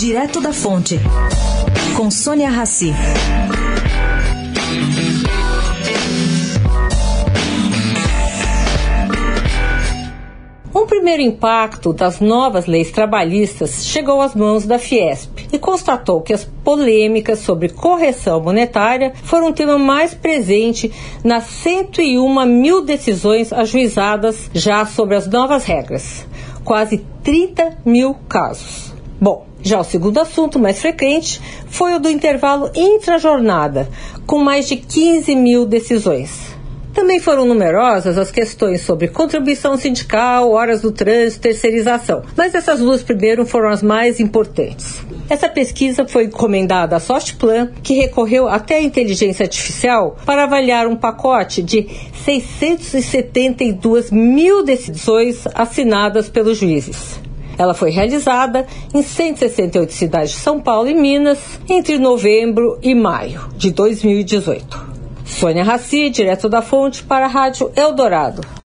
Direto da Fonte, com Sônia Rassi. Um primeiro impacto das novas leis trabalhistas chegou às mãos da Fiesp e constatou que as polêmicas sobre correção monetária foram um tema mais presente nas 101 mil decisões ajuizadas já sobre as novas regras, quase 30 mil casos. Bom, já o segundo assunto mais frequente foi o do intervalo intrajornada, com mais de 15 mil decisões. Também foram numerosas as questões sobre contribuição sindical, horas do trânsito, terceirização, mas essas duas primeiro foram as mais importantes. Essa pesquisa foi encomendada à Softplan, que recorreu até a inteligência artificial para avaliar um pacote de 672 mil decisões assinadas pelos juízes. Ela foi realizada em 168 cidades de São Paulo e Minas entre novembro e maio de 2018. Sônia Raci, direto da fonte, para a Rádio Eldorado.